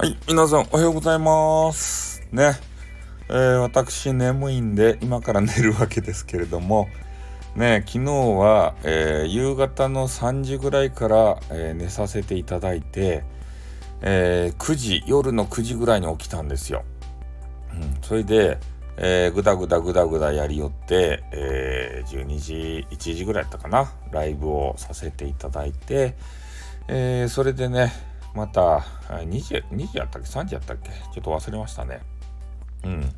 はい、皆さんおはようございます。ね、えー、私眠いんで今から寝るわけですけれども、ね、昨日は、えー、夕方の3時ぐらいから、えー、寝させていただいて、え9時、夜の9時ぐらいに起きたんですよ。うん、それで、えー、ぐだぐだぐだぐだやりよって、え、12時、1時ぐらいだったかな、ライブをさせていただいて、え、それでね、また、2時、2時やったっけ ?3 時やったっけ？ちょっと忘れましたね。うん。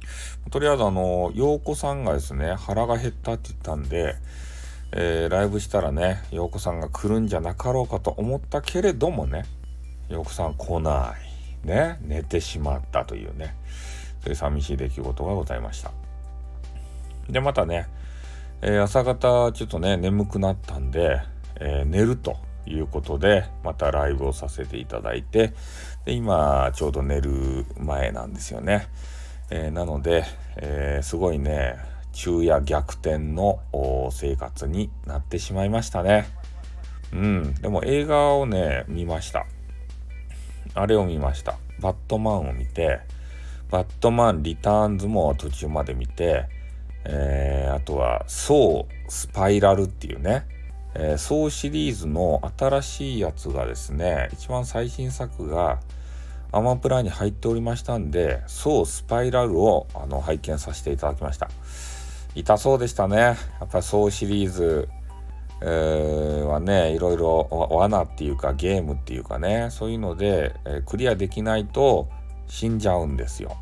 とりあえず、あの、陽子さんがですね、腹が減ったって言ったんで、えー、ライブしたらね、陽子さんが来るんじゃなかろうかと思ったけれどもね、陽子さん来ない。ね、寝てしまったというね、そういう寂しい出来事がございました。で、またね、えー、朝方ちょっとね、眠くなったんで、えー、寝ると。いうことで、またライブをさせていただいて、で今、ちょうど寝る前なんですよね。えー、なので、えー、すごいね、昼夜逆転の生活になってしまいましたね。うん。でも映画をね、見ました。あれを見ました。バットマンを見て、バットマンリターンズも途中まで見て、えー、あとは、ソースパイラルっていうね、えー、ソーシリーズの新しいやつがですね、一番最新作がアマプラに入っておりましたんで、ソースパイラルをあの拝見させていただきました。痛そうでしたね。やっぱりソーシリーズ、えー、はね、いろいろ罠っていうかゲームっていうかね、そういうので、えー、クリアできないと死んじゃうんですよ。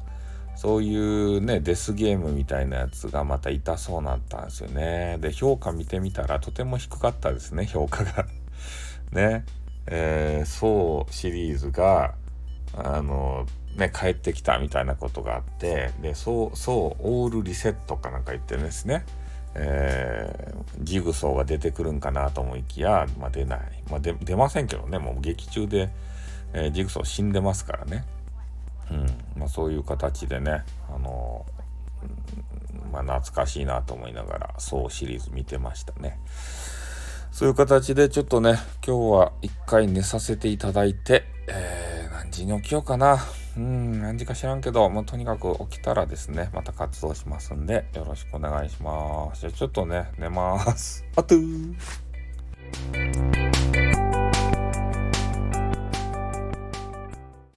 そういうね、デスゲームみたいなやつがまた痛そうなったんですよね。で、評価見てみたらとても低かったですね、評価が ね。えー、そうシリーズが、あの、ね、帰ってきたみたいなことがあって、で、そう、そう、オールリセットかなんか言ってるんですね。えー、ジグソーが出てくるんかなと思いきや、まあ、出ない。まあ、出ませんけどね、もう劇中で、えー、ジグソー死んでますからね。うんまあ、そういう形でね、あのまあ、懐かしいなと思いながら、そうシリーズ見てましたね。そういう形でちょっとね、今日は一回寝させていただいて、えー、何時に起きようかな。うん、何時か知らんけど、もうとにかく起きたらですね、また活動しますんで、よろしくお願いします。じゃあちょっとね、寝ます。あとー